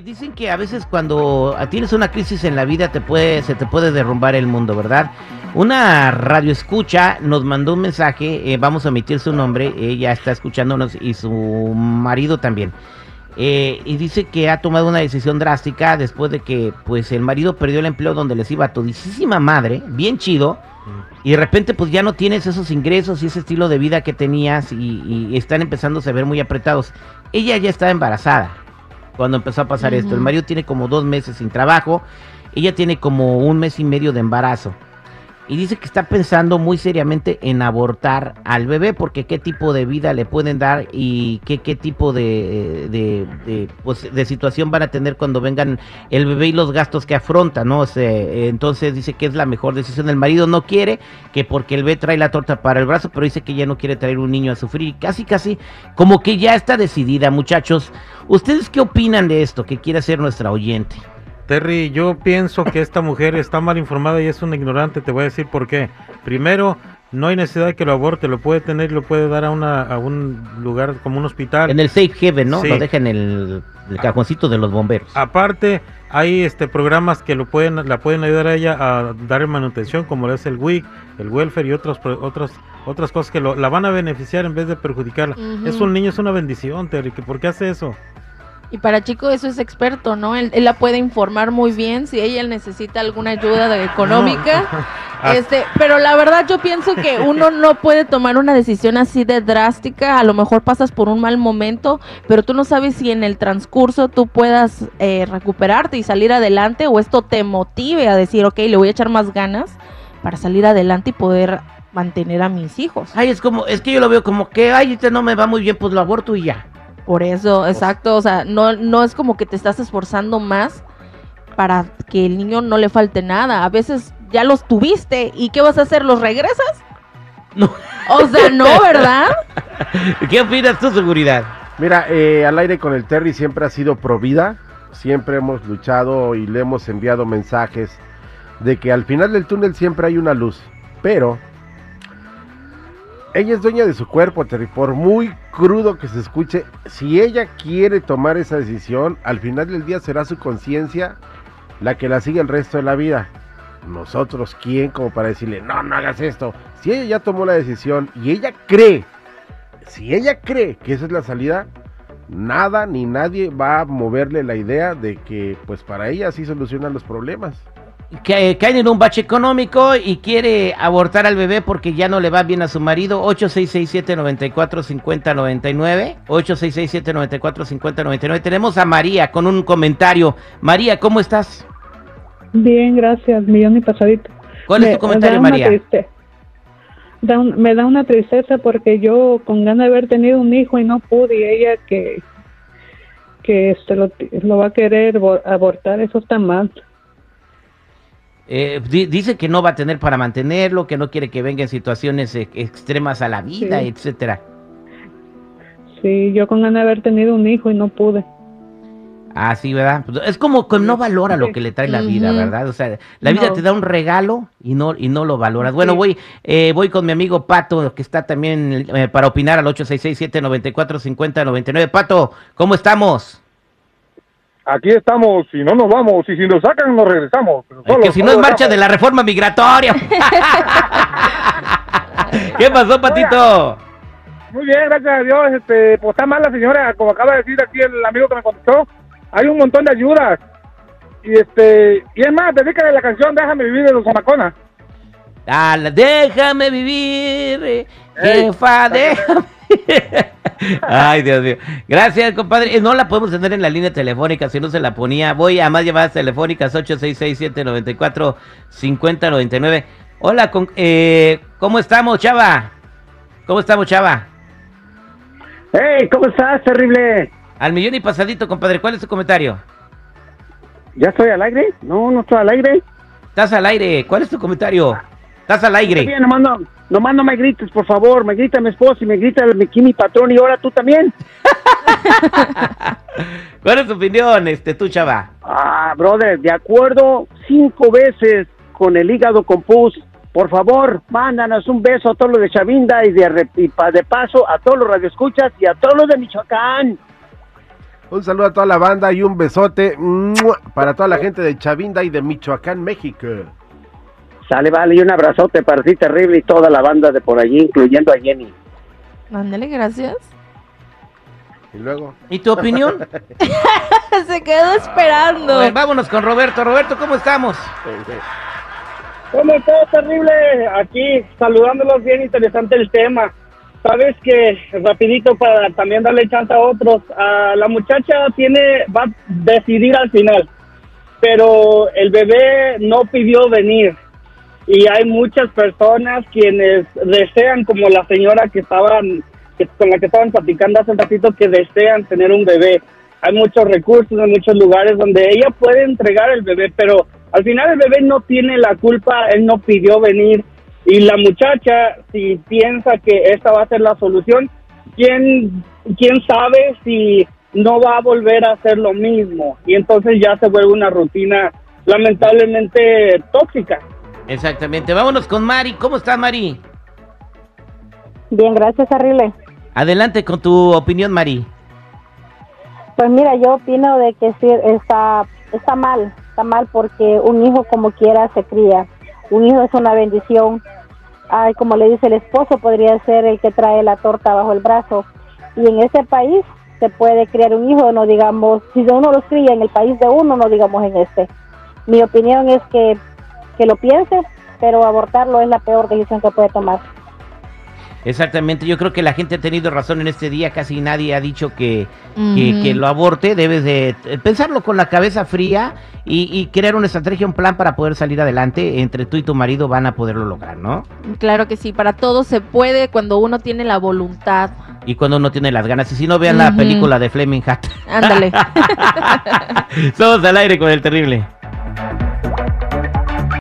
Eh, dicen que a veces cuando tienes una crisis en la vida te puede, se te puede derrumbar el mundo, ¿verdad? Una radio escucha nos mandó un mensaje, eh, vamos a omitir su nombre, ella está escuchándonos y su marido también. Eh, y dice que ha tomado una decisión drástica después de que pues el marido perdió el empleo donde les iba a todisísima madre, bien chido, y de repente pues ya no tienes esos ingresos y ese estilo de vida que tenías y, y están empezando a ver muy apretados. Ella ya está embarazada cuando empezó a pasar esto. El marido tiene como dos meses sin trabajo, ella tiene como un mes y medio de embarazo. Y dice que está pensando muy seriamente en abortar al bebé porque qué tipo de vida le pueden dar y qué, qué tipo de, de, pues, de situación van a tener cuando vengan el bebé y los gastos que afronta, ¿no? Entonces dice que es la mejor decisión. El marido no quiere que porque el bebé trae la torta para el brazo, pero dice que ya no quiere traer un niño a sufrir. Casi, casi como que ya está decidida, muchachos. ¿Ustedes qué opinan de esto que quiere hacer nuestra oyente? Terry, yo pienso que esta mujer está mal informada y es una ignorante, te voy a decir por qué. Primero, no hay necesidad de que lo aborte, lo puede tener, lo puede dar a, una, a un lugar como un hospital. En el safe haven, ¿no? Sí. Lo deja en el, el, cajoncito de los bomberos. Aparte, hay este programas que lo pueden, la pueden ayudar a ella a dar manutención, como es el WIC, el welfare y otras otras otras cosas que lo, la van a beneficiar en vez de perjudicarla. Uh -huh. Es un niño, es una bendición, Terry, ¿por qué hace eso? Y para Chico eso es experto, ¿no? Él, él, la puede informar muy bien si ella necesita alguna ayuda económica. No. Este, pero la verdad yo pienso que uno no puede tomar una decisión así de drástica. A lo mejor pasas por un mal momento, pero tú no sabes si en el transcurso tú puedas eh, recuperarte y salir adelante o esto te motive a decir, ok, le voy a echar más ganas para salir adelante y poder mantener a mis hijos. Ay, es como, es que yo lo veo como que, ay, este no me va muy bien, pues lo aborto y ya. Por eso, exacto, o sea, no, no es como que te estás esforzando más para que el niño no le falte nada. A veces ya los tuviste y ¿qué vas a hacer? ¿Los regresas? No. O sea, no, ¿verdad? ¿Qué opinas tu seguridad? Mira, eh, al aire con el Terry siempre ha sido pro vida, siempre hemos luchado y le hemos enviado mensajes de que al final del túnel siempre hay una luz, pero ella es dueña de su cuerpo, Terry. Por muy crudo que se escuche, si ella quiere tomar esa decisión, al final del día será su conciencia la que la sigue el resto de la vida. Nosotros, ¿quién como para decirle, no, no hagas esto? Si ella ya tomó la decisión y ella cree, si ella cree que esa es la salida, nada ni nadie va a moverle la idea de que, pues para ella sí solucionan los problemas que caen en un bache económico y quiere abortar al bebé porque ya no le va bien a su marido. 8667-945099. 8667-945099. Tenemos a María con un comentario. María, ¿cómo estás? Bien, gracias. Millón y pasadito. ¿Cuál me, es tu comentario, María? Da un, me da una tristeza porque yo con ganas de haber tenido un hijo y no pude y ella que que este lo, lo va a querer abortar, eso está mal. Eh, dice que no va a tener para mantenerlo, que no quiere que venga en situaciones e extremas a la vida, sí. etcétera. Sí, yo con ganas de haber tenido un hijo y no pude. Ah, sí, ¿verdad? Es como que no valora lo que le trae la vida, ¿verdad? O sea, la vida no. te da un regalo y no y no lo valoras. Bueno, voy eh, voy con mi amigo Pato, que está también eh, para opinar al 866-794-5099. Pato, ¿cómo estamos? Aquí estamos, si no nos vamos, y si nos sacan nos regresamos. Es que si no es marcha de la reforma migratoria. ¿Qué pasó, Patito? Muy bien, gracias a Dios. Este, pues está mal la señora, como acaba de decir aquí el amigo que me contestó. Hay un montón de ayudas. Y este, y es más, dedícale la canción Déjame vivir de los Amaconas. Ah, déjame vivir, jefa, déjame. Ay, Dios mío. Gracias, compadre. No la podemos tener en la línea telefónica, si no se la ponía. Voy a más llamadas telefónicas, 866-794-5099. Hola, con, eh, ¿cómo estamos, Chava? ¿Cómo estamos, Chava? Hey, ¿cómo estás, terrible? Al millón y pasadito, compadre. ¿Cuál es tu comentario? ¿Ya estoy al aire? No, no estoy al aire. Estás al aire. ¿Cuál es tu comentario? Estás al aire. Bien, nomás no, nomás no me grites, por favor. Me grita mi esposo y me grita aquí mi patrón y ahora tú también. ¿Cuál es tu opinión, este, tú, chava? Ah, brother, de acuerdo cinco veces con el hígado con pus. Por favor, mándanos un beso a todos los de Chavinda y de, y de paso a todos los radioescuchas y a todos los de Michoacán. Un saludo a toda la banda y un besote para toda la gente de Chavinda y de Michoacán, México. Sale, vale, y un abrazote para ti terrible y toda la banda de por allí, incluyendo a Jenny. Ándale, gracias. Y luego, ¿Y tu opinión? Se quedó esperando. Ver, vámonos con Roberto. Roberto, ¿cómo estamos? ¿Cómo estás, terrible? Aquí saludándolos, bien interesante el tema. Sabes que, rapidito para también darle chance a otros, a la muchacha tiene, va a decidir al final, pero el bebé no pidió venir. Y hay muchas personas quienes desean, como la señora que estaban, que, con la que estaban platicando hace un ratito, que desean tener un bebé. Hay muchos recursos en muchos lugares donde ella puede entregar el bebé, pero al final el bebé no tiene la culpa, él no pidió venir. Y la muchacha, si piensa que esta va a ser la solución, ¿quién, quién sabe si no va a volver a hacer lo mismo? Y entonces ya se vuelve una rutina lamentablemente tóxica. Exactamente. Vámonos con Mari. ¿Cómo estás, Mari? Bien, gracias, Arrile. Adelante con tu opinión, Mari. Pues mira, yo opino de que sí está, está mal, está mal porque un hijo como quiera se cría. Un hijo es una bendición. Ay, como le dice el esposo, podría ser el que trae la torta bajo el brazo. Y en ese país se puede criar un hijo, no digamos, si uno los cría en el país de uno, no digamos en este. Mi opinión es que, que lo piense, pero abortarlo es la peor decisión que puede tomar. Exactamente, yo creo que la gente ha tenido razón en este día, casi nadie ha dicho que, que, lo aborte, debes de pensarlo con la cabeza fría y, y crear una estrategia, un plan para poder salir adelante, entre tú y tu marido van a poderlo lograr, ¿no? Claro que sí, para todo se puede cuando uno tiene la voluntad. Y cuando uno tiene las ganas, y si no vean la película de Fleming Hat, Ándale. somos al aire con el terrible.